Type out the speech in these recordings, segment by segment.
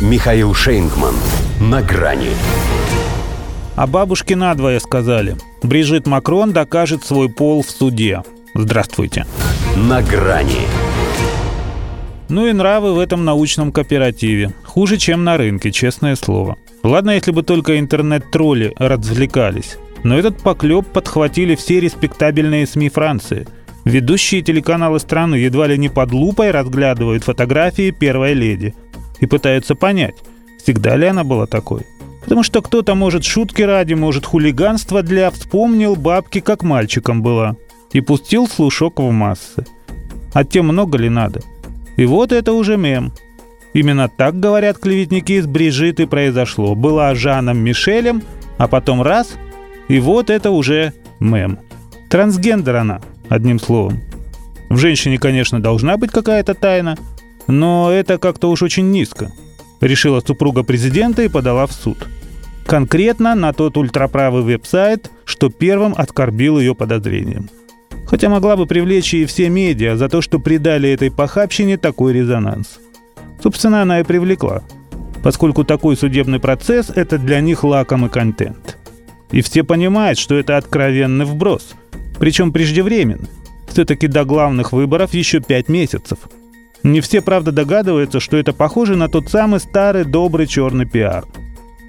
Михаил Шейнгман. На грани. А бабушки надвое сказали. Брижит Макрон докажет свой пол в суде. Здравствуйте. На грани. Ну и нравы в этом научном кооперативе. Хуже, чем на рынке, честное слово. Ладно, если бы только интернет-тролли развлекались. Но этот поклеп подхватили все респектабельные СМИ Франции. Ведущие телеканалы страны едва ли не под лупой разглядывают фотографии первой леди – и пытаются понять, всегда ли она была такой. Потому что кто-то, может, шутки ради, может, хулиганство для, вспомнил бабки, как мальчиком была, и пустил слушок в массы. А тем много ли надо? И вот это уже мем. Именно так, говорят клеветники из Брижиты, произошло. Была Жаном Мишелем, а потом раз, и вот это уже мем. Трансгендер она, одним словом. В женщине, конечно, должна быть какая-то тайна – но это как-то уж очень низко. Решила супруга президента и подала в суд. Конкретно на тот ультраправый веб-сайт, что первым оскорбил ее подозрением. Хотя могла бы привлечь и все медиа за то, что придали этой похабщине такой резонанс. Собственно, она и привлекла, поскольку такой судебный процесс – это для них лакомый контент. И все понимают, что это откровенный вброс, причем преждевременно. Все-таки до главных выборов еще пять месяцев – не все, правда, догадываются, что это похоже на тот самый старый добрый черный пиар.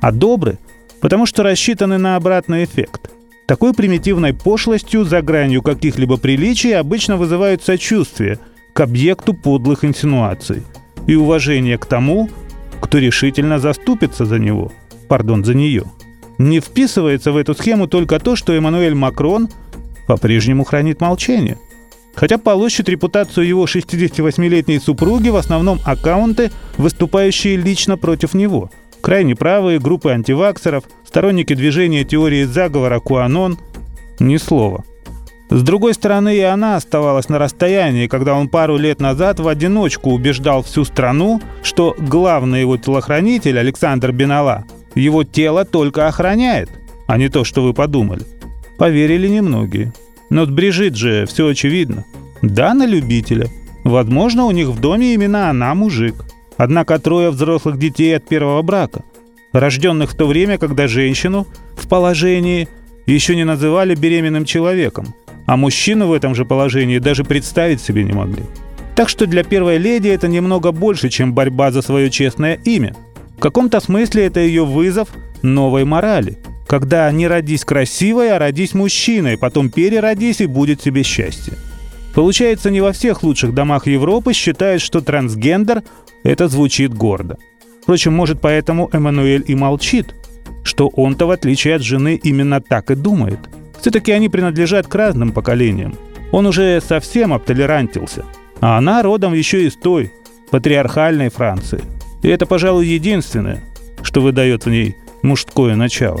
А добрый, потому что рассчитаны на обратный эффект. Такой примитивной пошлостью за гранью каких-либо приличий обычно вызывают сочувствие к объекту подлых инсинуаций и уважение к тому, кто решительно заступится за него, пардон, за нее. Не вписывается в эту схему только то, что Эммануэль Макрон по-прежнему хранит молчание – Хотя получит репутацию его 68-летней супруги в основном аккаунты, выступающие лично против него. Крайне правые группы антиваксеров, сторонники движения теории заговора Куанон – ни слова. С другой стороны, и она оставалась на расстоянии, когда он пару лет назад в одиночку убеждал всю страну, что главный его телохранитель Александр Бенала его тело только охраняет, а не то, что вы подумали. Поверили немногие. Но с Брижит же все очевидно. Да, на любителя. Возможно, у них в доме именно она мужик. Однако трое взрослых детей от первого брака, рожденных в то время, когда женщину в положении еще не называли беременным человеком, а мужчину в этом же положении даже представить себе не могли. Так что для первой леди это немного больше, чем борьба за свое честное имя. В каком-то смысле это ее вызов новой морали – когда не родись красивой, а родись мужчиной, потом переродись и будет тебе счастье. Получается, не во всех лучших домах Европы считают, что трансгендер – это звучит гордо. Впрочем, может, поэтому Эммануэль и молчит, что он-то, в отличие от жены, именно так и думает. Все-таки они принадлежат к разным поколениям. Он уже совсем обтолерантился, а она родом еще из той, патриархальной Франции. И это, пожалуй, единственное, что выдает в ней мужское начало.